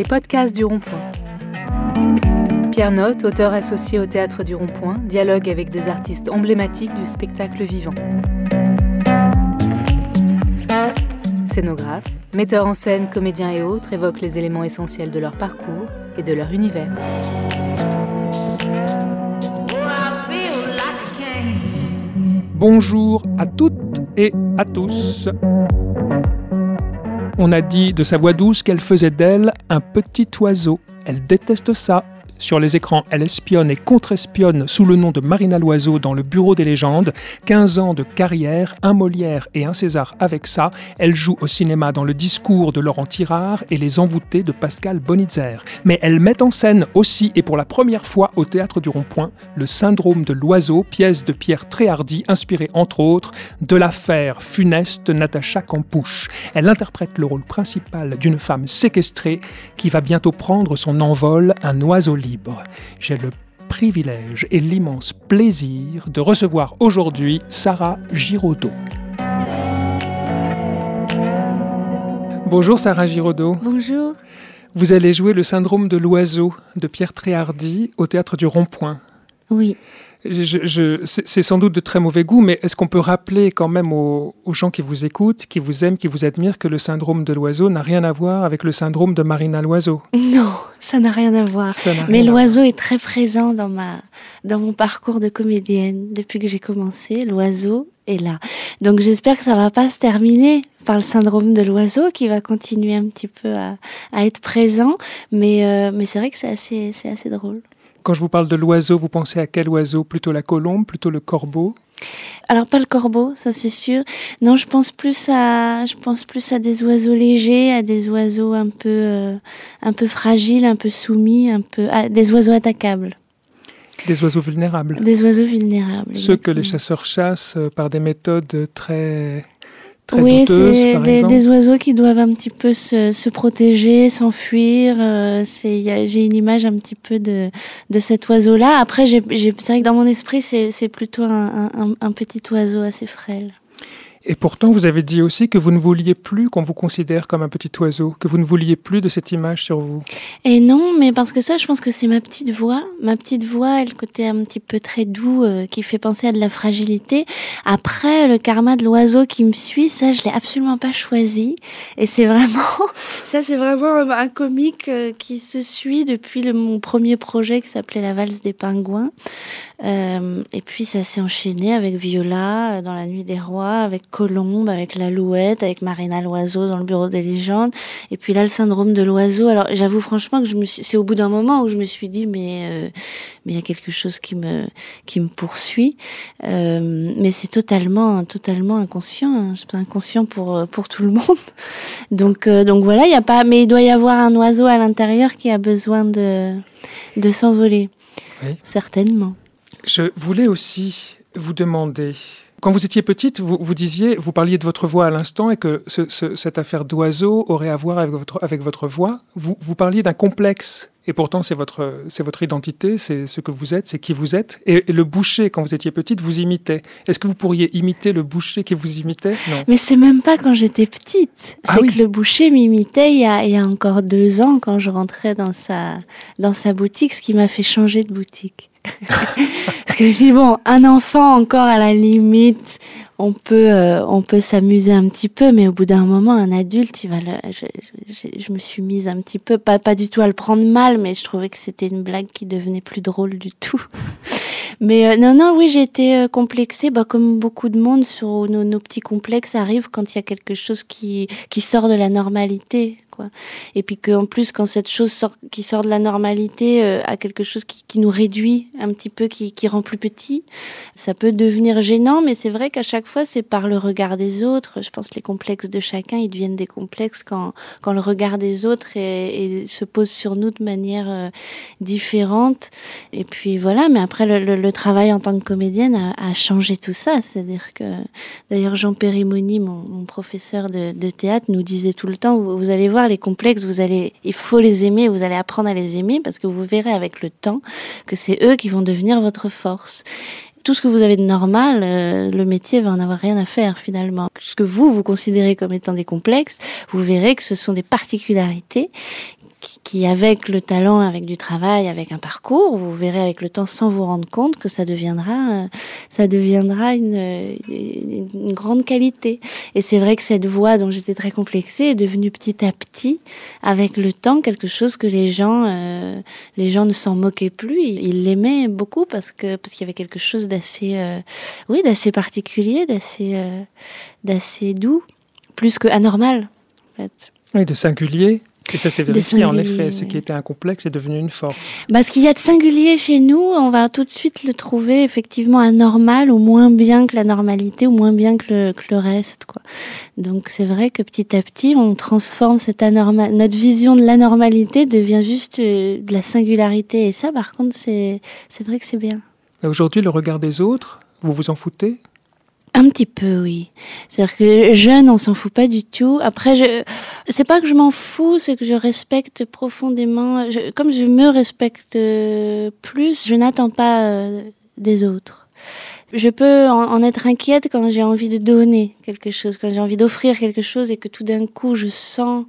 les podcasts du Rond-Point. Pierre Note, auteur associé au Théâtre du Rond-Point, dialogue avec des artistes emblématiques du spectacle vivant. Scénographe, metteur en scène, comédiens et autres évoquent les éléments essentiels de leur parcours et de leur univers. Bonjour à toutes et à tous. On a dit de sa voix douce qu'elle faisait d'elle un petit oiseau. Elle déteste ça. Sur les écrans, elle espionne et contre-espionne sous le nom de Marina Loiseau dans le Bureau des légendes. 15 ans de carrière, un Molière et un César avec ça. Elle joue au cinéma dans le discours de Laurent Tirard et les envoûtés de Pascal Bonitzer. Mais elle met en scène aussi et pour la première fois au Théâtre du Rond-Point le syndrome de l'oiseau, pièce de Pierre Tréhardy inspirée entre autres de l'affaire funeste Natacha Campouche. Elle interprète le rôle principal d'une femme séquestrée qui va bientôt prendre son envol, un oiseau libre. J'ai le privilège et l'immense plaisir de recevoir aujourd'hui Sarah Giraudot. Bonjour Sarah Giraudot. Bonjour. Vous allez jouer le syndrome de l'oiseau de Pierre Tréhardy au théâtre du Rond-Point. Oui. Je, c'est sans doute de très mauvais goût, mais est-ce qu'on peut rappeler quand même aux, gens qui vous écoutent, qui vous aiment, qui vous admirent, que le syndrome de l'oiseau n'a rien à voir avec le syndrome de Marina Loiseau? Non, ça n'a rien à voir. mais l'oiseau est très présent dans, ma, dans mon parcours de comédienne. Depuis que j'ai commencé, l'oiseau est là. Donc j'espère que ça va pas se terminer par le syndrome de l'oiseau qui va continuer un petit peu à, à être présent. Mais, euh, mais c'est vrai que c'est assez, assez drôle. Quand je vous parle de l'oiseau, vous pensez à quel oiseau? Plutôt la colombe, plutôt le corbeau? Alors pas le corbeau, ça c'est sûr. Non, je pense plus à, je pense plus à des oiseaux légers, à des oiseaux un peu, euh, un peu fragiles, un peu soumis, un peu, à des oiseaux attaquables. Des oiseaux vulnérables. Des oiseaux vulnérables. Ceux que les chasseurs chassent euh, par des méthodes très oui, c'est des, oiseaux qui doivent un petit peu se, se protéger, s'enfuir. Euh, J'ai une image un petit peu de, de cet oiseau-là. Après, c'est vrai que dans mon esprit, c'est plutôt un, un, un petit oiseau assez frêle. Et pourtant, vous avez dit aussi que vous ne vouliez plus qu'on vous considère comme un petit oiseau, que vous ne vouliez plus de cette image sur vous. Et non, mais parce que ça, je pense que c'est ma petite voix. Ma petite voix, le côté un petit peu très doux euh, qui fait penser à de la fragilité. Après, le karma de l'oiseau qui me suit, ça, je l'ai absolument pas choisi. Et c'est vraiment, ça, c'est vraiment un comique euh, qui se suit depuis mon premier projet qui s'appelait La valse des pingouins. Euh, et puis, ça s'est enchaîné avec Viola dans La nuit des rois, avec Colombe, avec l'Alouette, avec Marina Loiseau dans le bureau des légendes. Et puis là, le syndrome de l'oiseau. Alors, j'avoue franchement que je me suis, c'est au bout d'un moment où je me suis dit, mais, euh, mais il y a quelque chose qui me, qui me poursuit. Euh, mais c'est totalement, totalement inconscient. Hein. Inconscient pour, pour tout le monde. Donc, euh, donc voilà, il y a pas, mais il doit y avoir un oiseau à l'intérieur qui a besoin de, de s'envoler. Certainement. Je voulais aussi vous demander, quand vous étiez petite, vous, vous disiez, vous parliez de votre voix à l'instant et que cette affaire d'oiseau aurait à voir avec votre, avec votre voix. Vous, vous parliez d'un complexe. Et pourtant, c'est votre, c'est votre identité, c'est ce que vous êtes, c'est qui vous êtes. Et, le boucher, quand vous étiez petite, vous imitait. Est-ce que vous pourriez imiter le boucher qui vous imitait? Non. Mais c'est même pas quand j'étais petite. Ah c'est que le boucher m'imitait il, y a, il y a encore deux ans quand je rentrais dans sa, dans sa boutique, ce qui m'a fait changer de boutique. Parce que je dis bon, un enfant encore à la limite, on peut euh, on peut s'amuser un petit peu, mais au bout d'un moment, un adulte, il va je, me suis mise un petit peu, pas pas du tout à le prendre mal, mais je trouvais que c'était une blague qui devenait plus drôle du tout. Mais euh, non, non, oui, j'ai été euh, complexée, bah, comme beaucoup de monde, sur nos, nos petits complexes arrivent quand il y a quelque chose qui, qui sort de la normalité. Et puis qu'en plus, quand cette chose sort, qui sort de la normalité euh, a quelque chose qui, nous réduit un petit peu, qui, qui rend plus petit, ça peut devenir gênant, mais c'est vrai qu'à chaque fois, c'est par le regard des autres. Je pense que les complexes de chacun, ils deviennent des complexes quand, quand le regard des autres se pose sur nous de manière euh, différente. Et puis voilà, mais après, le, travail en tant que comédienne a, changé tout ça. C'est-à-dire que, d'ailleurs, Jean Périmoni, mon, professeur de, théâtre, nous disait tout le temps, vous allez voir, les complexes, vous allez, il faut les aimer, vous allez apprendre à les aimer parce que vous verrez avec le temps que c'est eux qui vont devenir votre force tout ce que vous avez de normal, euh, le métier va en avoir rien à faire finalement. Ce que vous, vous considérez comme étant des complexes, vous verrez que ce sont des particularités qui avec le talent, avec du travail, avec un parcours, vous verrez avec le temps sans vous rendre compte que ça deviendra, ça deviendra une, grande qualité. Et c'est vrai que cette voix dont j'étais très complexée est devenue petit à petit, avec le temps, quelque chose que les gens, euh, les gens ne s'en moquaient plus. Ils l'aimaient beaucoup parce que parce qu'il y avait quelque chose d'assez, euh, oui, d'assez particulier, d'assez, euh, d'assez doux, plus que anormal. Oui, de singulier. Et ça s'est vérifié, en effet. Ce qui était un complexe est devenu une force. Bah, ce qu'il y a de singulier chez nous, on va tout de suite le trouver effectivement anormal ou moins bien que la normalité ou moins bien que le, que le reste. Quoi. Donc c'est vrai que petit à petit, on transforme cette anormal... notre vision de l'anormalité devient juste euh, de la singularité. Et ça, par contre, c'est vrai que c'est bien. Aujourd'hui, le regard des autres, vous vous en foutez? Un petit peu, oui. C'est-à-dire que jeune, on s'en fout pas du tout. Après, je, c'est pas que je m'en fous, c'est que je respecte profondément. comme je me respecte plus, je n'attends pas euh, des autres. Je peux en, être inquiète quand j'ai envie de donner quelque chose, quand j'ai envie d'offrir quelque chose et que tout d'un coup je sens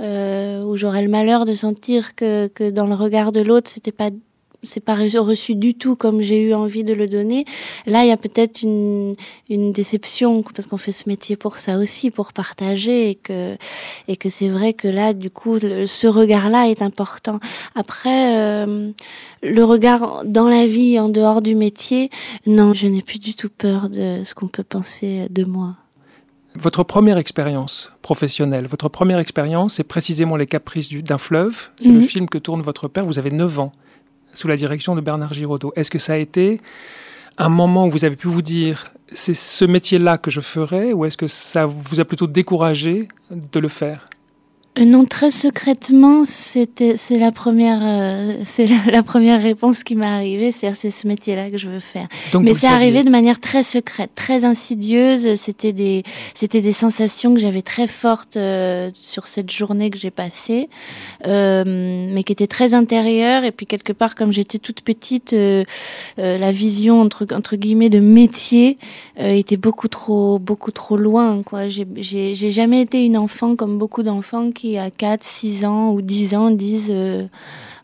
euh, ou j'aurais le malheur de sentir que, que dans le regard de l'autre, c'était pas c'est pas reçu du tout comme j'ai eu envie de le donner. Là, il y a peut-être une, une déception parce qu'on fait ce métier pour ça aussi, pour partager et que et que c'est vrai que là, du coup, ce regard-là est important. Après, euh, le regard dans la vie, en dehors du métier, non, je n'ai plus du tout peur de ce qu'on peut penser de moi. Votre première expérience professionnelle, votre première expérience, c'est précisément les caprices d'un fleuve. C'est le mhm. film que tourne votre père. Vous avez 9 ans sous la direction de Bernard Giraudot. Est-ce que ça a été un moment où vous avez pu vous dire c'est ce métier-là que je ferai ou est-ce que ça vous a plutôt découragé de le faire? Non, très secrètement, c'était c'est la première euh, c'est la, première réponse qui m'est arrivée, c'est c'est ce métier-là que je veux faire. Mais c'est arrivé de manière très secrète, très insidieuse. C'était des c'était des sensations que j'avais très fortes euh, sur cette journée que j'ai passée, mais qui étaient très intérieures. Et puis quelque part, comme j'étais toute petite, la vision entre entre guillemets de métier était beaucoup trop beaucoup trop loin. Quoi, j'ai j'ai jamais été une enfant comme beaucoup d'enfants qui à 4, 6 ans ou 10 ans disent euh,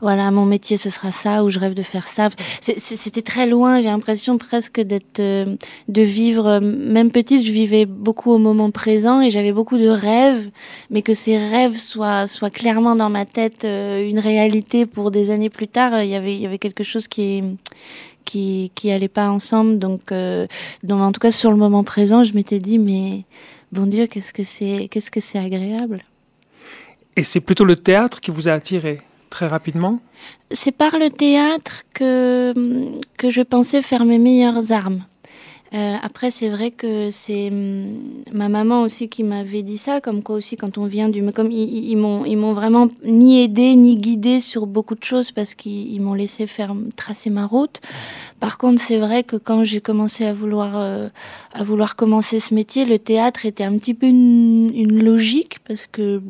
voilà mon métier ce sera ça ou je rêve de faire ça. C'était très loin. J'ai l'impression presque d'être euh, de vivre. Même petite, je vivais beaucoup au moment présent et j'avais beaucoup de rêves, mais que ces rêves soient soient clairement dans ma tête euh, une réalité pour des années plus tard. Il y avait il y avait quelque chose qui qui qui allait pas ensemble. Donc donc en tout cas sur le moment présent, je m'étais dit mais bon Dieu qu'est-ce que c'est qu'est-ce que c'est agréable. Et c'est plutôt le théâtre qui vous a attiré très rapidement? C'est par le théâtre que, que je pensais faire mes meilleures armes. Euh, après, c'est vrai que c'est hum, ma maman aussi qui m'avait dit ça, comme quoi aussi quand on vient du, comme ils, m'ont, ils m'ont vraiment ni aidé ni guidé sur beaucoup de choses parce qu'ils m'ont laissé faire tracer ma route. Par contre, c'est vrai que quand j'ai commencé à vouloir, euh, à vouloir commencer ce métier, le théâtre était un petit peu une, une logique parce que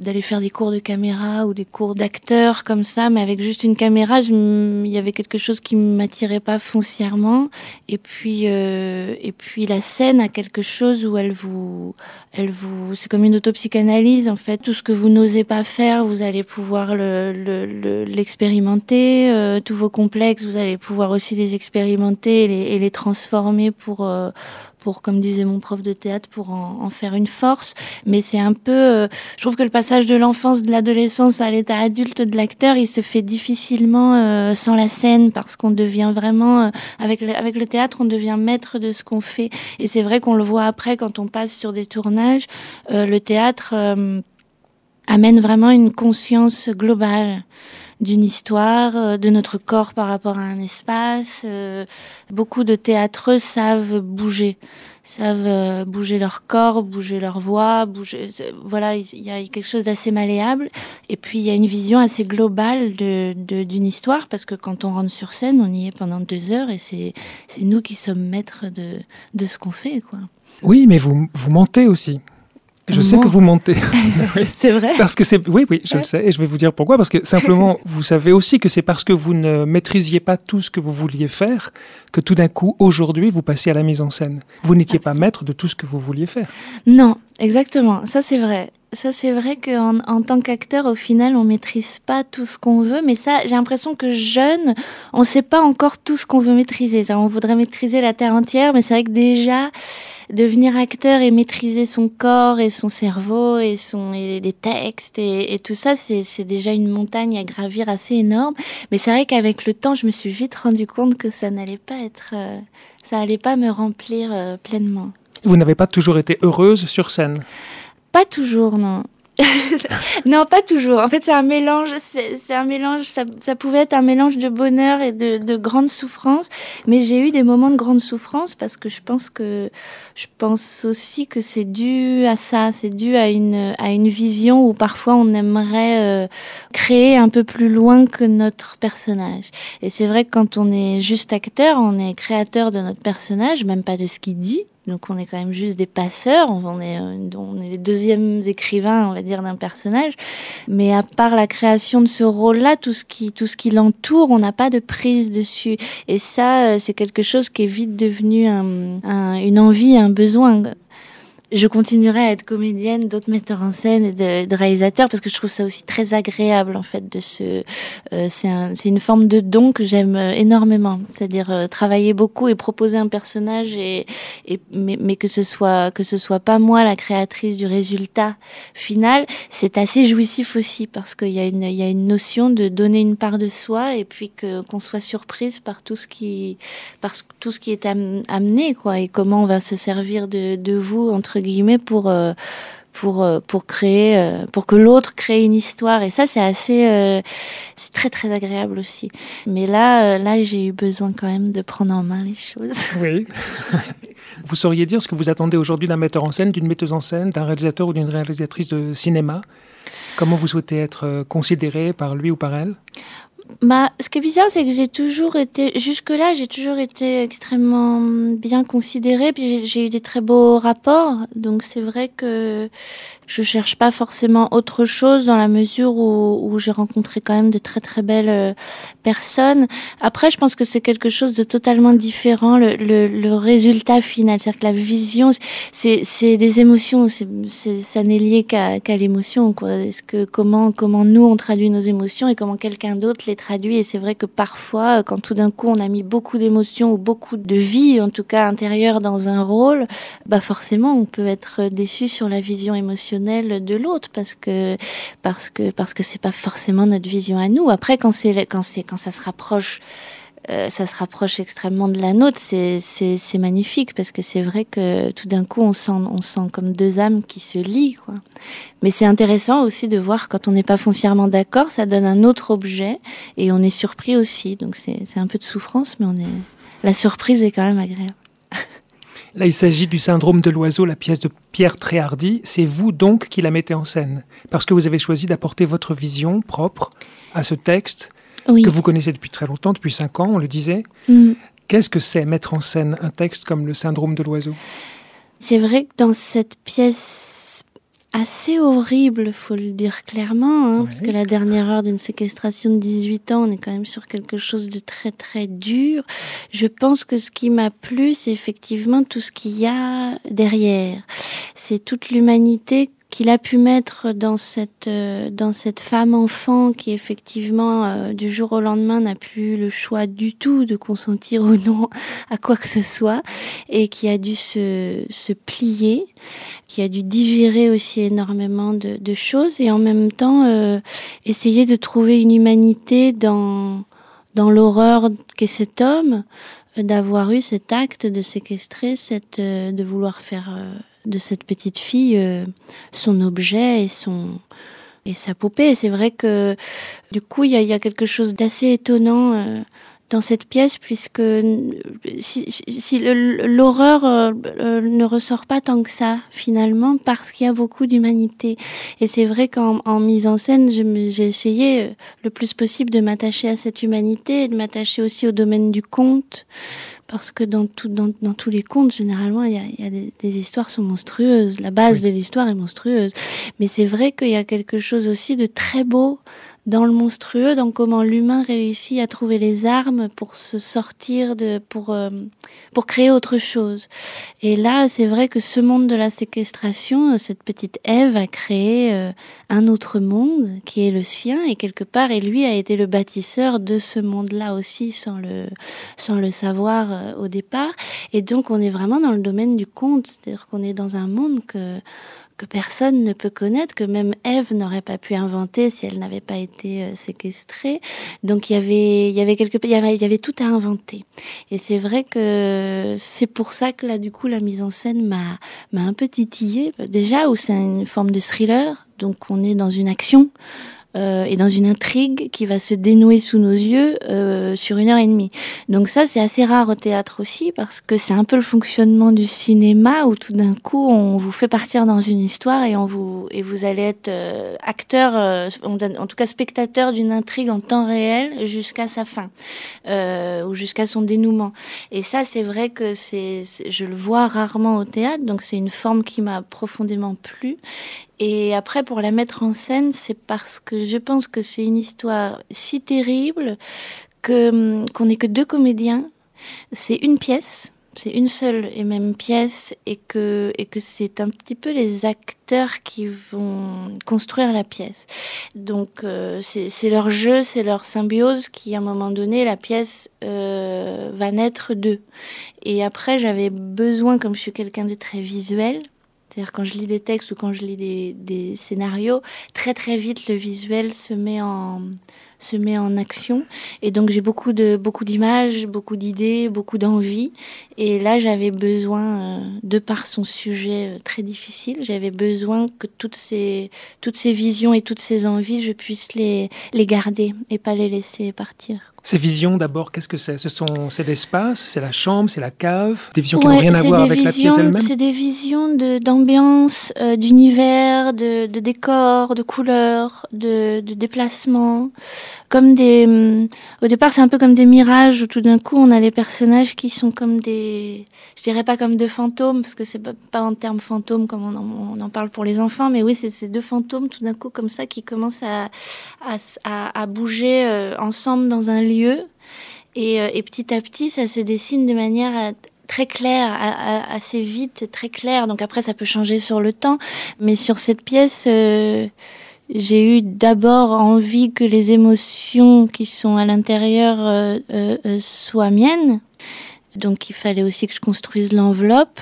d'aller faire des cours de caméra ou des cours d'acteur comme ça, mais avec juste une caméra, il y avait quelque chose qui m'attirait pas foncièrement. Et puis euh, euh, et puis la scène a quelque chose où elle vous, elle vous, c'est comme une autopsychanalyse en fait. Tout ce que vous n'osez pas faire, vous allez pouvoir l'expérimenter. Le, le, euh, tous vos complexes, vous allez pouvoir aussi les expérimenter et les, et les transformer pour euh, pour, comme disait mon prof de théâtre, pour en, en faire une force. Mais c'est un peu, euh, je trouve que le passage de l'enfance, de l'adolescence à l'état adulte de l'acteur, il se fait difficilement euh, sans la scène parce qu'on devient vraiment, euh, avec, le, avec le théâtre, on devient maître de ce qu'on fait. Et c'est vrai qu'on le voit après quand on passe sur des tournages. le théâtre amène vraiment une conscience globale d'une histoire, euh, de notre corps par rapport à un espace. Euh, beaucoup de théâtreux savent bouger, savent euh, bouger leur corps, bouger leur voix, bouger. Voilà, il y a quelque chose d'assez malléable. Et puis il y a une vision assez globale de d'une histoire parce que quand on rentre sur scène, on y est pendant deux heures et c'est c'est nous qui sommes maîtres de de ce qu'on fait, quoi. Oui, mais vous vous mentez aussi. Je sais que vous montez. c'est vrai. Parce que c'est, oui, oui, je le sais, et je vais vous dire pourquoi. Parce que simplement, vous savez aussi que c'est parce que vous ne maîtrisiez pas tout ce que vous vouliez faire que tout d'un coup, aujourd'hui, vous passez à la mise en scène. Vous n'étiez pas maître de tout ce que vous vouliez faire. Non, exactement. Ça, c'est vrai. Ça, c'est vrai qu'en en tant qu'acteur, au final, on maîtrise pas tout ce qu'on veut. Mais ça, j'ai l'impression que jeune, on sait pas encore tout ce qu'on veut maîtriser. on voudrait maîtriser la terre entière, mais c'est vrai que déjà, devenir acteur et maîtriser son corps et son cerveau et son et des textes et, tout ça, c'est déjà une montagne à gravir assez énorme. Mais c'est vrai qu'avec le temps, je me suis vite rendu compte que ça n'allait pas être, euh, ça allait pas me remplir euh, pleinement. Vous n'avez pas toujours été heureuse sur scène pas toujours, non. non, pas toujours. En fait, c'est un mélange. C'est un mélange. Ça, pouvait être un mélange de bonheur et de, de grande souffrance. Mais j'ai eu des moments de grande souffrance parce que je pense que je pense aussi que c'est dû à ça. C'est dû à une à une vision où parfois on aimerait euh, créer un peu plus loin que notre personnage. Et c'est vrai que quand on est juste acteur, on est créateur de notre personnage, même pas de ce qu'il dit donc on est quand même juste des passeurs, on est, on est les deuxièmes écrivains, on va dire, d'un personnage. Mais à part la création de ce rôle-là, tout ce qui, tout ce qui l'entoure, on n'a pas de prise dessus. Et ça, euh, c'est quelque chose qui est vite devenu un, une envie, un besoin je continuerai à être comédienne, d'autres metteurs en scène et de, réalisateurs parce que je trouve ça aussi très agréable en fait de se. Euh, c'est un, une forme de don que j'aime euh, énormément, c'est-à-dire euh, travailler beaucoup et proposer un personnage et, et mais, mais, que ce soit que ce soit pas moi la créatrice du résultat final, c'est assez jouissif aussi parce qu'il y a une il y a une notion de donner une part de soi et puis que qu'on soit surprise par tout ce qui par tout ce qui est amené quoi et comment on va se servir de de vous entre guillemets pour euh, pour euh, pour créer euh, pour que l'autre crée une histoire. Et ça c'est assez c'est très très agréable aussi. Mais là là j'ai eu besoin quand même de prendre en main les choses. Oui. Vous sauriez dire ce que vous attendez aujourd'hui d'un metteur en scène d'une metteuse en scène d'un réalisateur ou d'une réalisatrice de cinéma? Comment vous souhaitez être considéré par lui ou par elle? Bah, ce qui est bizarre, c'est que j'ai toujours été, jusque-là, j'ai toujours été extrêmement bien considérée, puis j'ai eu des très beaux rapports. Donc c'est vrai que je cherche pas forcément autre chose dans la mesure où, j'ai rencontré quand même de très très belles euh, personnes. Après, je pense que c'est quelque chose de totalement différent, le, le, résultat final. C'est-à-dire que la vision, c'est des émotions, c'est ça n'est lié qu'à qu'à l'émotion. Est-ce que comment comment nous on traduit nos émotions et comment quelqu'un d'autre les traduit. Et c'est vrai que parfois, quand tout d'un coup on a mis beaucoup d'émotions ou beaucoup de vie, en tout cas intérieure, dans un rôle, bah forcément on peut être déçu sur la vision émotionnelle de l'autre parce que parce que parce que c'est pas forcément notre vision à nous. Après, quand c'est quand c'est quand ça se rapproche euh, ça se rapproche extrêmement de la nôtre, c'est magnifique parce que c'est vrai que tout d'un coup on sent, on sent comme deux âmes qui se lient. Quoi. Mais c'est intéressant aussi de voir quand on n'est pas foncièrement d'accord, ça donne un autre objet et on est surpris aussi. Donc c'est un peu de souffrance, mais on est... la surprise est quand même agréable. Là, il s'agit du syndrome de l'oiseau, la pièce de Pierre Tréhardy. C'est vous donc qui la mettez en scène, parce que vous avez choisi d'apporter votre vision propre à ce texte que vous connaissez depuis très longtemps, depuis cinq ans, on le disait. Mm. Qu'est-ce que c'est mettre en scène un texte comme le syndrome de l'oiseau? C'est vrai que dans cette pièce assez horrible, faut le dire clairement, hein, parce que la dernière heure d'une séquestration de 18 ans, on est quand même sur quelque chose de très très dur. Je pense que ce qui m'a plu, c'est effectivement tout ce qu'il y a derrière. C'est toute l'humanité qu'il a pu mettre dans cette euh, dans cette femme enfant qui effectivement euh, du jour au lendemain n'a plus le choix du tout de consentir ou non à quoi que ce soit et qui a dû se se plier qui a dû digérer aussi énormément de, de choses et en même temps euh, essayer de trouver une humanité dans dans l'horreur qu'est cet homme d'avoir eu cet acte de séquestrer cette de vouloir faire de cette petite fille euh, son objet et son et sa poupée. C'est vrai que du coup, il y a, quelque chose d'assez étonnant euh, dans cette pièce, puisque si, l'horreur euh, ne ressort pas tant que ça, finalement, parce qu'il y a beaucoup d'humanité. Et c'est vrai qu'en mise en scène, j'ai essayé le plus possible de m'attacher à cette humanité et de m'attacher aussi au domaine du conte, parce que dans, tout, dans, dans tous les contes, généralement, il y a, il y a des, des, histoires sont monstrueuses. La base de l'histoire est monstrueuse. Mais c'est vrai qu'il y a quelque chose aussi de très beau dans le monstrueux, dans comment l'humain réussit à trouver les armes pour se sortir de, pour, euh, pour créer autre chose. Et là, c'est vrai que ce monde de la séquestration, cette petite Ève a créé euh, un autre monde qui est le sien et quelque part, et lui a été le bâtisseur de ce monde-là aussi sans le, sans le savoir euh, au départ. Et donc, on est vraiment dans le domaine du conte, c'est-à-dire qu'on est dans un monde que que personne ne peut connaître, que même Ève n'aurait pas pu inventer si elle n'avait pas été euh, séquestrée. Donc il y avait, il y avait quelque, il y avait, il y avait tout à inventer. Et c'est vrai que c'est pour ça que là, du coup, la mise en scène m'a, m'a un peu titillée. Déjà, où c'est une forme de thriller, donc on est dans une action euh, et dans une intrigue qui va se dénouer sous nos yeux euh, sur une heure et demie. Donc ça, c'est assez rare au théâtre aussi parce que c'est un peu le fonctionnement du cinéma où tout d'un coup on vous fait partir dans une histoire et on vous et vous allez être euh, acteur, euh, en tout cas spectateur d'une intrigue en temps réel jusqu'à sa fin euh, ou jusqu'à son dénouement. Et ça, c'est vrai que c'est, je le vois rarement au théâtre, donc c'est une forme qui m'a profondément plu. Et après, pour la mettre en scène, c'est parce que je pense que c'est une histoire si terrible que hum, qu'on n'est que deux comédiens. C'est une pièce, c'est une seule et même pièce, et que et que c'est un petit peu les acteurs qui vont construire la pièce. Donc euh, c'est leur jeu, c'est leur symbiose qui, à un moment donné, la pièce euh, va naître d'eux. Et après, j'avais besoin, comme je suis quelqu'un de très visuel, c'est-à-dire quand je lis des textes ou quand je lis des, scénarios, très très vite le visuel se met en action. Et donc j'ai beaucoup d'images, beaucoup d'idées, beaucoup d'envies. Et là j'avais besoin euh, de par son sujet euh, très difficile, j'avais besoin que toutes ces toutes ces visions et toutes ces envies, je puisse les les garder et pas les laisser partir. Ces visions, d'abord, qu'est-ce que c'est? Ce sont, c'est l'espace, c'est la chambre, c'est la cave, des visions qui n'ont rien à voir avec visions, la pièce elle-même? C'est des visions de, d'ambiance, euh, d'univers, de, de décor, de couleurs, de, de déplacements, comme des. Hum, au départ, c'est un peu comme des mirages où tout d'un coup, on a les personnages qui sont comme des. Je dirais pas comme deux fantômes parce que c'est pas, pas en termes fantômes comme on en, on en, parle pour les enfants, mais oui, c'est ces deux fantômes tout d'un coup comme ça qui commencent à à, à, à bouger euh, ensemble dans un lieu euh, et, petit à petit, ça se dessine de manière à, très claire, assez vite, très claire. Donc après, ça peut changer sur le temps. Mais sur cette pièce, euh, j'ai eu d'abord envie que les émotions qui sont à l'intérieur euh, euh, euh soient miennes. Donc il fallait aussi que je construise l'enveloppe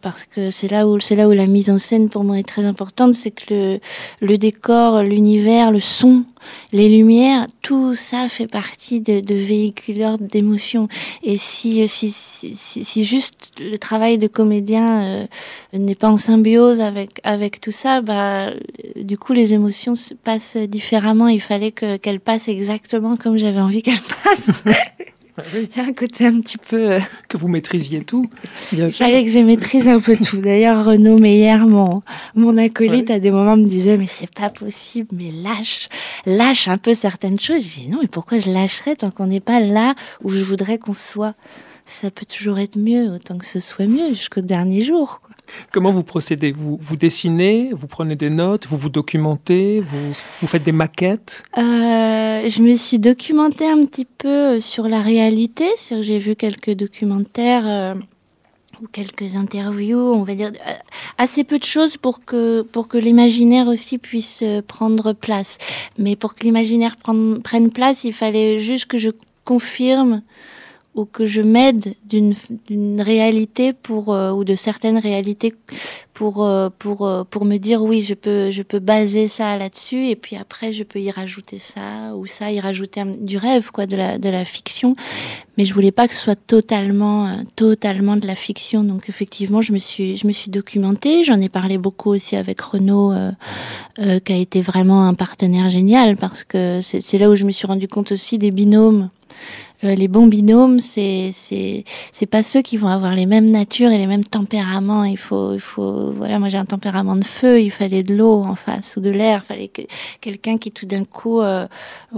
parce que c'est là où c'est là où la mise en scène pour moi est très importante, c'est que le, le décor, l'univers, le son, les lumières, tout ça fait partie de, de véhiculeurs d'émotions. Et si, si, si, si, juste le travail de comédien euh, n'est pas en symbiose avec avec tout ça, bah du coup les émotions passent différemment. Il fallait que qu'elles passent exactement comme j'avais envie qu'elles passent. Oui. Il y a un côté un petit peu. Euh... Que vous maîtrisiez tout. Bien Il fallait que je maîtrise un peu tout. D'ailleurs, Renaud Meyer, mon, mon acolyte, ouais. à des moments me disait Mais c'est pas possible, mais lâche, lâche un peu certaines choses. Je dis Non, mais pourquoi je lâcherais tant qu'on n'est pas là où je voudrais qu'on soit? Ça peut toujours être mieux, autant que ce soit mieux jusqu'au dernier jour. Comment vous procédez? Vous, vous dessinez, vous prenez des notes, vous vous documentez, vous, vous faites des maquettes? Euh, Je me suis documentée un petit peu sur la réalité. J'ai vu quelques documentaires euh, ou quelques interviews, on va dire euh, assez peu de choses pour que pour que l'imaginaire aussi puisse euh, prendre place. Mais pour que l'imaginaire prenne place, il fallait juste que je confirme euh, ou que je m'aide d'une réalité euh, ou de certaines réalités pour euh, euh, me dire oui je peux baser ça là-dessus et puis après je peux y rajouter ça ou ça y rajouter du rêve de la fiction. Mais je voulais pas que ce soit totalement de la fiction. Donc effectivement je me suis je me suis documentée. J'en ai parlé beaucoup aussi avec Renaud qui a été vraiment un partenaire génial parce que c'est là où je me suis rendu compte aussi des binômes Euh, les bons binômes, c'est c'est c'est pas ceux qui vont avoir les mêmes natures et les mêmes tempéraments. Il faut il faut voilà, moi j'ai un tempérament de feu, il fallait de l'eau en face ou de l'air, fallait que quelqu'un qui tout d'un coup euh,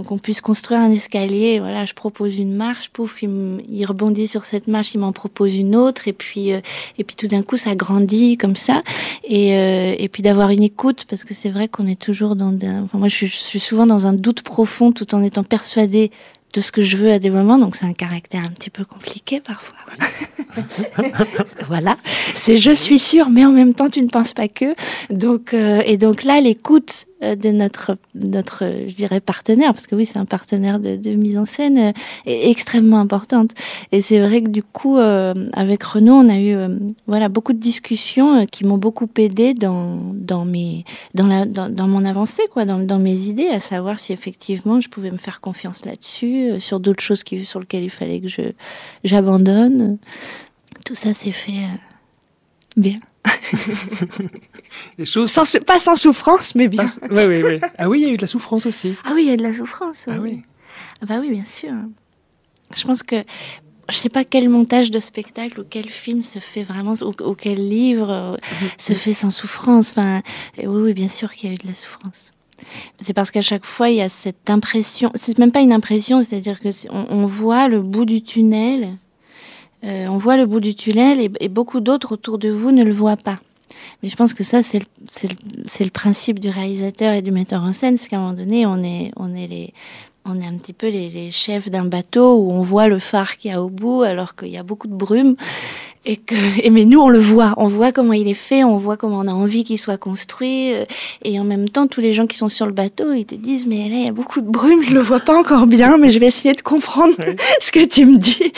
qu'on puisse construire un escalier. Voilà, je propose une marche, pouf, il, il rebondit sur cette marche, il m'en propose une autre. Et puis euh, et puis tout d'un coup ça grandit comme ça. Et euh, et puis d'avoir une écoute parce que c'est vrai qu'on est toujours dans enfin moi je je suis souvent dans un doute profond tout en étant persuadée de ce que je veux à des moments, donc c'est un caractère un petit peu compliqué parfois. voilà, c'est je suis sûre, mais en même temps tu ne penses pas que. Donc euh, et donc là l'écoute de notre notre je dirais partenaire, parce que oui c'est un partenaire de, de, mise en scène euh, est extrêmement importante. Et c'est vrai que du coup avec Renaud on a eu voilà beaucoup de discussions qui m'ont beaucoup aidé dans dans mes dans la dans, dans mon avancée quoi, dans dans mes idées, à savoir si effectivement je pouvais me faire confiance là-dessus euh, sur d'autres choses qui, sur lesquelles il fallait que je j'abandonne. Tout ça s'est fait euh, bien. Les choses... Sans, pas sans souffrance, mais bien. oui, oui, oui. Ah oui, il y a eu de la souffrance aussi. Ah oui, il y a de la souffrance. Ah oui. Ah bah oui, bien sûr. Je pense que je sais pas quel montage de spectacle ou quel film se fait vraiment ou, quel livre euh, se fait sans souffrance. Enfin, oui, oui, bien sûr qu'il y a eu de la souffrance. C'est parce qu'à chaque fois, il y a cette impression, c'est même pas une impression, c'est-à-dire que on, on, voit le bout du tunnel, euh, on voit le bout du tunnel et, beaucoup d'autres autour de vous ne le voient pas. Mais je pense que ça, c'est le, le, le, principe du réalisateur et du metteur en scène, c'est qu'à un moment donné, on est, on est les, on est un petit peu les, les chefs d'un bateau où on voit le phare qu'il y a au bout alors qu'il y a beaucoup de brume et que et mais nous on le voit. On voit comment il est fait on voit comment on a envie qu'il soit construit euh, et en même temps tous les gens qui sont sur le bateau ils te disent mais là il y a beaucoup de brume je le vois pas encore bien mais je vais essayer de comprendre oui. ce que tu me dis.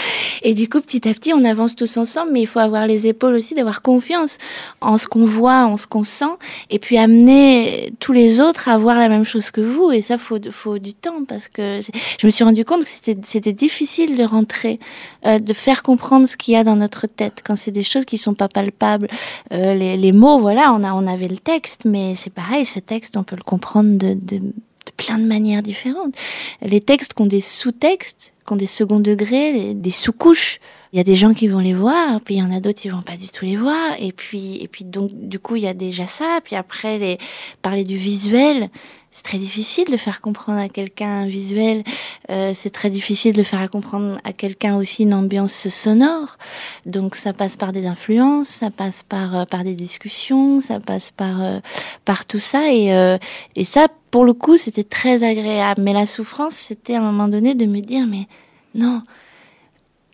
Et du coup petit à petit on avance tous ensemble mais il faut avoir les épaules aussi d'avoir confiance en ce qu'on voit en ce qu'on sent et puis amener tous les autres à voir la même chose que vous. Et ça faut faut du temps parce que je me suis rendu compte que c'était c'était difficile de rentrer euh, de faire comprendre ce qu'il y a dans notre tête quand c'est des choses qui sont pas palpables. Euh, les, mots, voilà, on, a, on avait le texte, mais c'est pareil, ce texte, on peut le comprendre de, de, de plein de manières différentes. Les textes qui ont des sous-textes, qui ont des second degrés, des sous-couches, il y a des gens qui vont les voir, puis il y en a d'autres qui vont pas du tout les voir, et puis et puis donc du coup il y a déjà ça, puis après les parler du visuel, c'est très difficile de faire comprendre à quelqu'un un visuel, euh, c'est très difficile de faire comprendre à quelqu'un aussi une ambiance sonore, donc ça passe par des influences, ça passe par euh, par des discussions, ça passe par euh, par tout ça. Et euh, et ça pour le coup c'était très agréable, mais la souffrance c'était à un moment donné de me dire mais non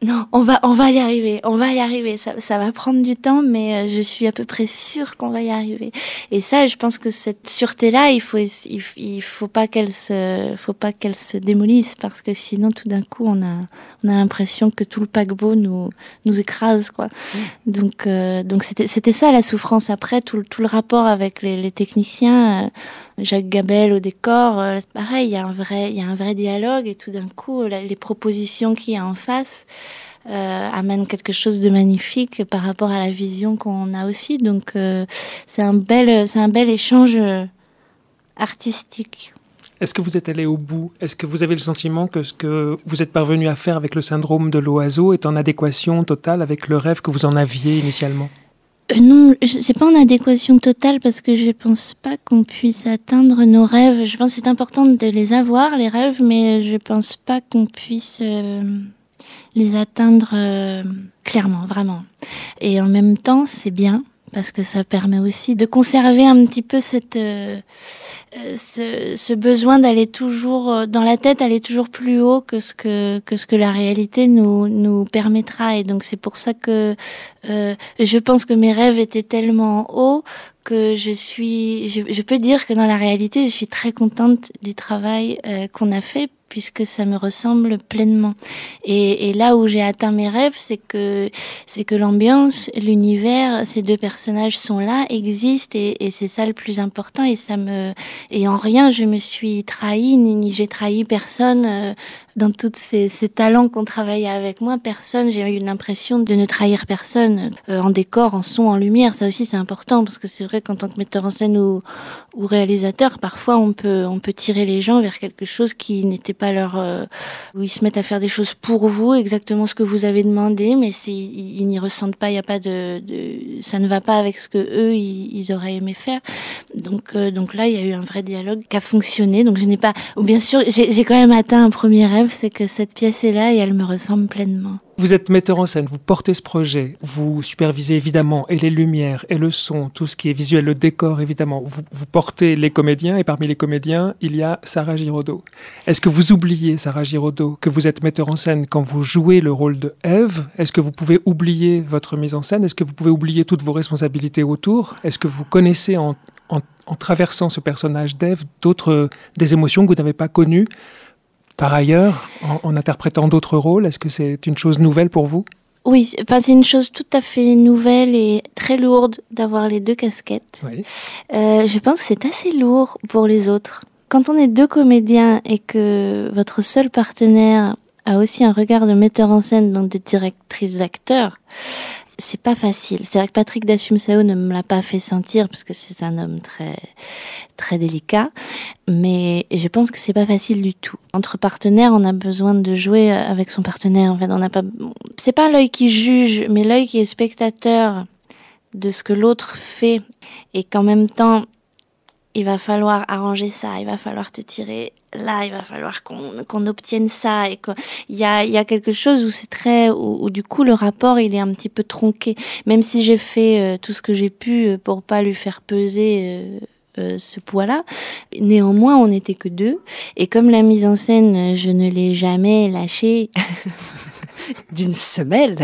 non, on va, on va y arriver, on va y arriver. Ça, ça va prendre du temps, mais euh, je suis à peu près sûre qu'on va y arriver. Et ça, je pense que cette sûreté-là, il faut, il, il faut pas qu'elle se, faut pas qu'elle se démolisse parce que sinon, tout d'un coup, on a, on a l'impression que tout le paquebot nous, nous écrase, quoi. Mmh. Donc, euh, donc c'était, c'était ça la souffrance. Après, tout, tout le rapport avec les, les techniciens. Euh, Jacques Gabel au décor, euh, pareil, il y a un vrai, il y a un vrai dialogue et tout d'un coup, la, les propositions qu'il y a en face euh, amènent quelque chose de magnifique par rapport à la vision qu'on a aussi. Donc euh, c'est un bel, c'est un bel échange artistique. Est-ce que vous êtes allé au bout? Est-ce que vous avez le sentiment que ce que vous êtes parvenu à faire avec le syndrome de l'oiseau est en adéquation totale avec le rêve que vous en aviez initialement? Euh, non, c'est pas en adéquation totale parce que je pense pas qu'on puisse atteindre nos rêves. Je pense que c'est important de les avoir, les rêves, mais je pense pas qu'on puisse euh, les atteindre euh, clairement, vraiment. Et en même temps, c'est bien parce que ça permet aussi de conserver un petit peu cette euh, ce, ce besoin d'aller toujours euh, dans la tête aller toujours plus haut que ce que que ce que la réalité nous nous permettra. Et donc c'est pour ça que euh, je pense que mes rêves étaient tellement hauts que je suis je, je peux dire que dans la réalité je suis très contente du travail euh, qu'on a fait puisque ça me ressemble pleinement. Et, et là où j'ai atteint mes rêves c'est que c'est que l'ambiance l'univers ces deux personnages sont là existent et, et c'est ça le plus important et ça me et en rien je me suis trahi ni, ni j'ai trahi personne euh, dans toutes ces, ces talents qu'on travaillait avec moi personne j'ai eu l'impression de ne trahir personne euh, en décor en son en lumière ça aussi c'est important parce que c'est vrai qu'en tant que metteur en scène ou, ou réalisateur parfois on peut on peut tirer les gens vers quelque chose qui n'était pas leur, euh, où ils se mettent à faire des choses pour vous, exactement ce que vous avez demandé, mais ils, n'y ressentent pas, il n'y a pas de, de, ça ne va pas avec ce que eux ils, auraient aimé faire. Donc, euh, donc là, il y a eu un vrai dialogue qui a fonctionné. Donc je n'ai pas, ou bien sûr, j'ai quand même atteint un premier rêve, c'est que cette pièce est là et elle me ressemble pleinement. Vous êtes metteur en scène, vous portez ce projet, vous supervisez évidemment et les lumières et le son, tout ce qui est visuel, le décor évidemment. Vous, portez les comédiens et parmi les comédiens, il y a Sarah Giraudot. Est-ce que vous oubliez, Sarah Giraudot, que vous êtes metteur en scène quand vous jouez le rôle de Eve Est-ce que vous pouvez oublier votre mise en scène? Est-ce que vous pouvez oublier toutes vos responsabilités autour? Est-ce que vous connaissez en, en traversant ce personnage d'Eve d'autres des émotions que vous n'avez pas connues? Par ailleurs, en, interprétant d'autres rôles, est-ce que c'est une chose nouvelle pour vous? Oui, enfin, c'est une chose tout à fait nouvelle et très lourde d'avoir les deux casquettes. Euh, je pense que c'est assez lourd pour les autres. Quand on est deux comédiens et que votre seul partenaire a aussi un regard de metteur en scène, donc de directrice d'acteur, c'est pas facile. C'est vrai que Patrick Dassum-Sao ne me l'a pas fait sentir parce que c'est un homme très très délicat, mais je pense que c'est pas facile du tout. Entre partenaires, on a besoin de jouer avec son partenaire. En fait, on n'a pas. C'est pas l'œil qui juge, mais l'œil qui est spectateur de ce que l'autre fait et qu'en même temps il va falloir arranger ça, il va falloir te tirer là, il va falloir qu'on obtienne ça. Et il y a, y a quelque chose où c'est très, où, du coup le rapport il est un petit peu tronqué. Même si j'ai fait euh, tout ce que j'ai pu euh, pour pas lui faire peser. Euh, ce poids-là. Néanmoins, on n'était que deux. Et comme la mise en scène, je ne l'ai jamais lâchée d'une semelle,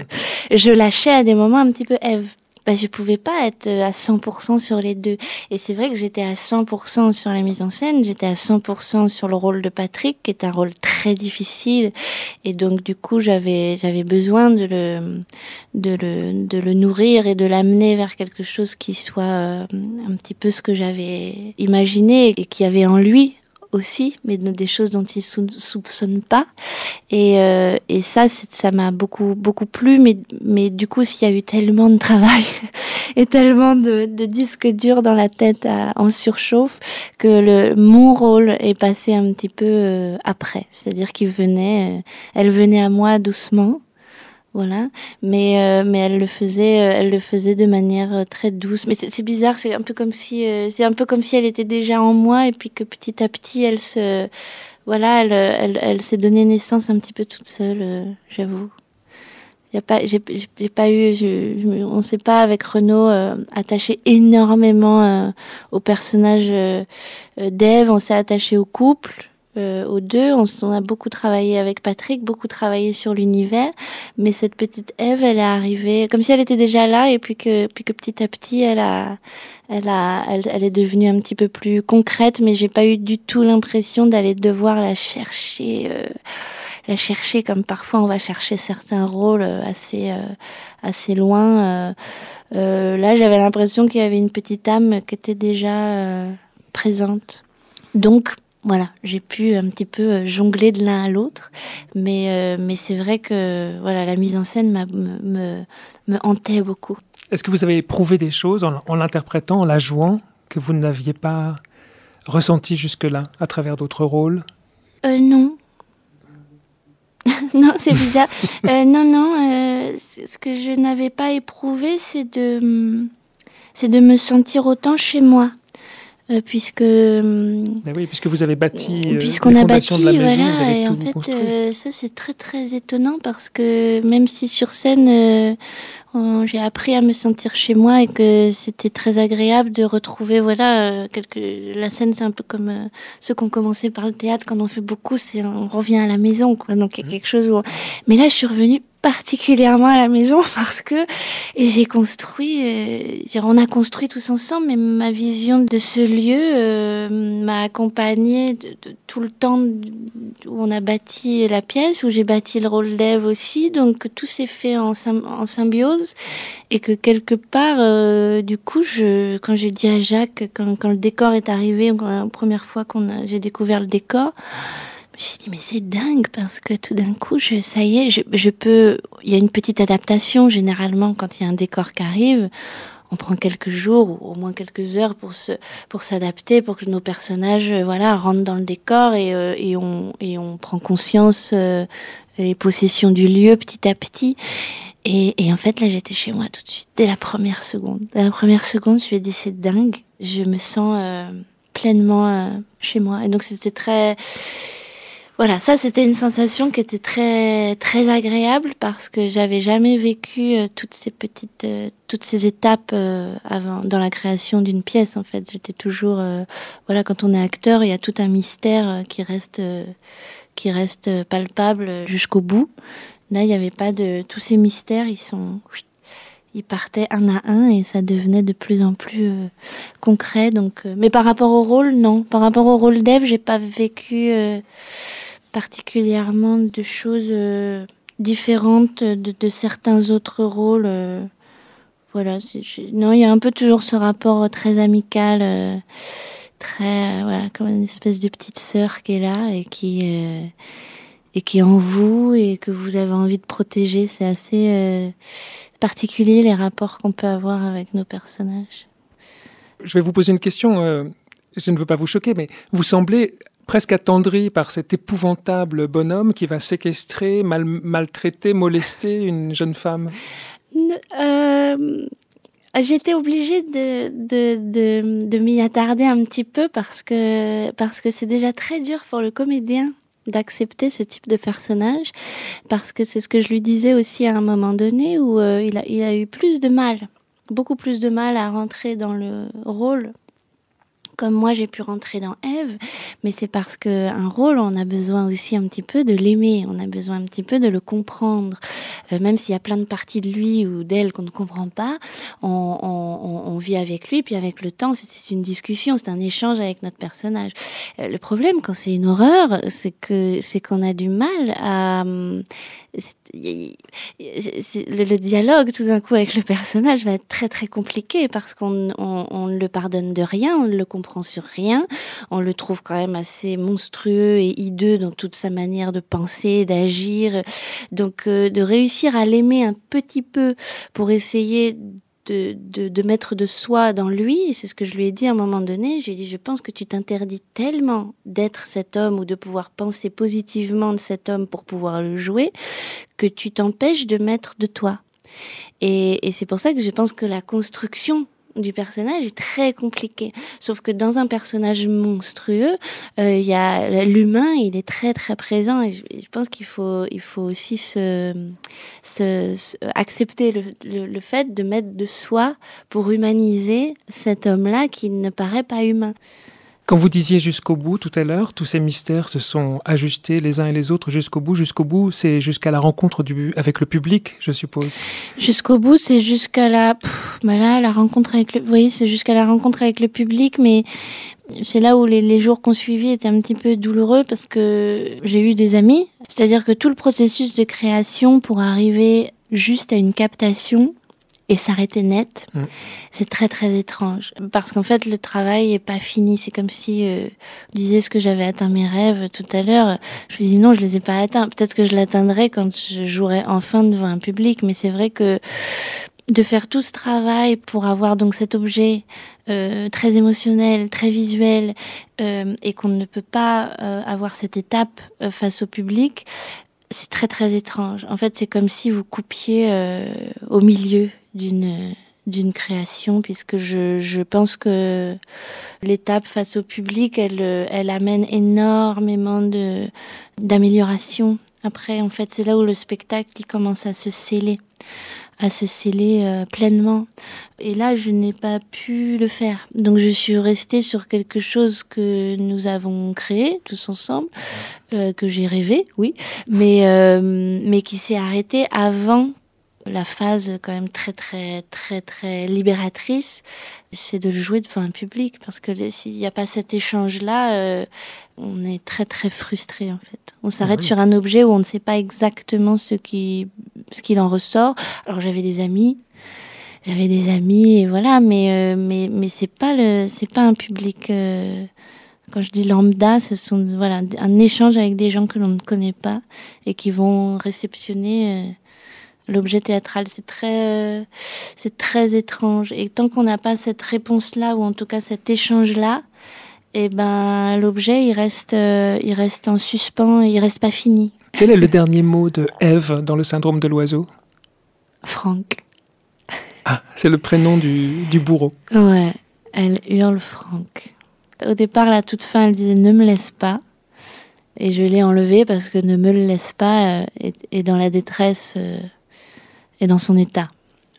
je lâchais à des moments un petit peu Eve bah, je pouvais pas être euh, à 100% sur les deux. Et c'est vrai que j'étais à 100% sur la mise en scène, j'étais à 100% sur le rôle de Patrick, qui est un rôle très difficile. Et donc, du coup, j'avais, j'avais besoin de le, de le, de le nourrir et de l'amener vers quelque chose qui soit euh, un petit peu ce que j'avais imaginé et qui avait en lui aussi, mais des choses dont il soupçonne pas. Et, euh, et ça, ça m'a beaucoup beaucoup plu. Mais mais du coup, s'il y a eu tellement de travail et tellement de, disques durs dans la tête en surchauffe que le mon rôle est passé un petit peu euh, après. C'est-à-dire qu'il venait, euh, elle venait à moi doucement voilà. Mais euh, mais elle le faisait euh, elle le faisait de manière euh, très douce. Mais c'est bizarre c'est un peu comme si c'est un peu comme si elle était déjà en moi et puis que petit à petit elle se voilà elle elle, elle s'est donné naissance un petit peu toute seule j'avoue. Il y a pas j'ai pas eu je, on s'est pas avec Renaud attaché énormément au personnage d'Ève. On s'est attaché au couple euh, aux deux. On, a beaucoup travaillé avec Patrick, beaucoup travaillé sur l'univers, mais cette petite Eve, elle est arrivée comme si elle était déjà là et puis que, puis que petit à petit, elle a, elle a, elle, est devenue un petit peu plus concrète, mais j'ai pas eu du tout l'impression d'aller devoir la chercher. Euh, la chercher comme parfois on va chercher certains rôles euh, assez assez loin. là, j'avais l'impression qu'il y avait une petite âme qui était déjà présente. Donc, voilà, j'ai pu un petit peu euh, jongler de l'un à l'autre, mais, euh, mais c'est vrai que voilà, la mise en scène me, me, me hantait beaucoup. Est-ce que vous avez éprouvé des choses en, l'interprétant, en la jouant, que vous n'aviez pas ressenti jusque-là à travers d'autres rôles? Euh, Non. non, c'est bizarre. euh, non, non, ce que je n'avais pas éprouvé, c'est de, c'est de me sentir autant chez moi. Euh, puisque ben oui, puisque vous avez bâti euh, puisqu'on a bâti de la maison, voilà et en fait euh, ça c'est très très étonnant parce que même si sur scène j'ai appris à me sentir chez moi et que c'était très agréable de retrouver voilà quelque la scène c'est un peu comme ceux qui ont commencé par le théâtre. Quand on fait beaucoup c'est on revient à la maison quoi. Donc il y a mmh. quelque chose où mais là je suis revenue particulièrement à la maison parce que j'ai construit euh, on a construit tous ensemble mais ma vision de ce lieu euh, m'a accompagnée de, tout le temps où on a bâti la pièce où j'ai bâti le rôle d'Ève aussi. Donc tout s'est fait en, symbiose. Et que quelque part euh, du coup quand j'ai dit à Jacques quand, quand le décor est arrivé la première fois qu'on j'ai découvert le décor j'ai dit mais c'est dingue parce que tout d'un coup, je, ça y est, je, je peux. Il y a une petite adaptation généralement quand il y a un décor qui arrive. on prend quelques jours ou au moins quelques heures pour se pour s'adapter pour que nos personnages euh, voilà rentrent dans le décor et, euh, et on et on prend conscience euh, et possession du lieu petit à petit et, et en fait là j'étais chez moi tout de suite dès la première seconde dès la première seconde je me dit c'est dingue je me sens pleinement chez moi et donc c'était très voilà, ça c'était une sensation qui était très très agréable parce que j'avais jamais vécu euh, toutes ces petites euh, toutes ces étapes euh, avant dans la création d'une pièce en fait. J'étais toujours voilà, quand on est acteur, il y a tout un mystère qui reste qui reste palpable jusqu'au bout. Là, il n'y avait pas de tous ces mystères, ils sont ils partaient un à un et ça devenait de plus en plus concret donc mais par rapport au rôle non par rapport au rôle d'Ève j'ai pas vécu particulièrement de choses euh, différentes de, certains autres rôles. Euh, voilà, non, il y a un peu toujours ce rapport très amical, euh, très voilà, comme une espèce de petite sœur qui est là et qui et qui est en vous et que vous avez envie de protéger. C'est assez particulier les rapports qu'on peut avoir avec nos personnages. Je vais vous poser une question. je ne veux pas vous choquer, mais vous semblez presque attendri par cet épouvantable bonhomme qui va séquestrer, mal, maltraiter, molester une jeune femme euh, J'étais obligée de, de, de, de m'y attarder un petit peu parce que parce que c'est déjà très dur pour le comédien d'accepter ce type de personnage parce que c'est ce que je lui disais aussi à un moment donné où euh, il, a, il a eu plus de mal, beaucoup plus de mal à rentrer dans le rôle comme moi j'ai pu rentrer dans Eve, mais c'est parce que un rôle, on a besoin aussi un petit peu de l'aimer, on a besoin un petit peu de le comprendre, euh, même s'il y a plein de parties de lui ou d'elle qu'on ne comprend pas, on, on, on, vit avec lui, puis avec le temps, c'est une discussion, c'est un échange avec notre personnage. Euh, le problème quand c'est une horreur, c'est que c'est qu'on a du mal à le, dialogue tout d'un coup avec le personnage va être très très compliqué parce qu'on on, le pardonne de rien, on ne le comprend sur rien, on le trouve quand même assez monstrueux et hideux dans toute sa manière de penser, d'agir. Donc euh, de réussir à l'aimer un petit peu pour essayer de, de, mettre de soi dans lui. C'est ce que je lui ai dit à un moment donné. Je lui ai dit, je pense que tu t'interdis tellement d'être cet homme ou de pouvoir penser positivement de cet homme pour pouvoir le jouer que tu t'empêches de mettre de toi. Et, et c'est pour ça que je pense que la construction du personnage est très compliqué. Sauf que dans un personnage monstrueux, euh, il y a l'humain, il est très très présent. Et je, pense qu'il faut il faut aussi se, accepter le, le, fait de mettre de soi pour humaniser cet homme-là qui ne paraît pas humain. Quand vous disiez jusqu'au bout tout à l'heure, tous ces mystères se sont ajustés les uns et les autres jusqu'au bout. Jusqu'au bout, c'est jusqu'à la rencontre du, avec le public, je suppose. Jusqu'au bout, c'est jusqu'à la, bah là, la rencontre avec le, oui, c'est jusqu'à la rencontre avec le public, mais c'est là où les, les jours qu'on suivi étaient un petit peu douloureux parce que j'ai eu des amis. C'est-à-dire que tout le processus de création pour arriver juste à une captation, et s'arrêter net, mm. c'est très très étrange. Parce qu'en fait, le travail est pas fini. C'est comme si euh, je disais ce que j'avais atteint mes rêves tout à l'heure. Je me dis non, je les ai pas atteints. Peut-être que je l'atteindrai quand je jouerai enfin devant un public. Mais c'est vrai que de faire tout ce travail pour avoir donc cet objet euh, très émotionnel, très visuel, euh, et qu'on ne peut pas euh, avoir cette étape euh, face au public, c'est très très étrange. En fait, c'est comme si vous coupiez euh, au milieu d'une d'une création puisque je, je pense que l'étape face au public elle elle amène énormément de d'amélioration. Après en fait c'est là où le spectacle il commence à se sceller à se sceller euh, pleinement. Et là je n'ai pas pu le faire. Donc je suis restée sur quelque chose que nous avons créé tous ensemble euh, que j'ai rêvé oui mais euh, mais qui s'est arrêté avant la phase quand même très très très très libératrice, c'est de le jouer devant un public parce que s'il n'y a pas cet échange là, euh, on est très très frustré en fait. On s'arrête ah sur un objet où on ne sait pas exactement ce qui ce qu'il en ressort. Alors j'avais des amis, j'avais des amis et voilà, mais euh, mais mais c'est pas le c'est pas un public. Euh, quand je dis lambda, ce sont voilà un échange avec des gens que l'on ne connaît pas et qui vont réceptionner L'objet théâtral, c'est très, c'est très étrange. Et tant qu'on n'a pas cette réponse-là, ou en tout cas cet échange-là, eh ben, l'objet, il reste, il reste en suspens, il reste pas fini. Quel est le dernier mot de Eve dans le syndrome de l'oiseau? Franck. Ah, c'est le prénom du, du bourreau. Ouais, elle hurle Franck. Au départ, la toute fin, elle disait ne me laisse pas. Et je l'ai enlevé parce que ne me le laisse pas est, euh, dans la détresse euh, et dans son état.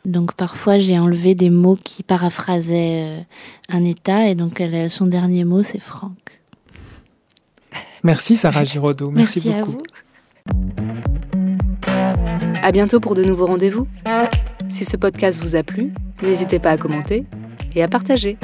Donc parfois j'ai enlevé des mots qui paraphrasaient euh, un état et donc son dernier mot c'est Franck. Merci Sarah Giraudot, merci, merci beaucoup. À, vous. à bientôt pour de nouveaux rendez-vous. Si ce podcast vous a plu, n'hésitez pas à commenter et à partager.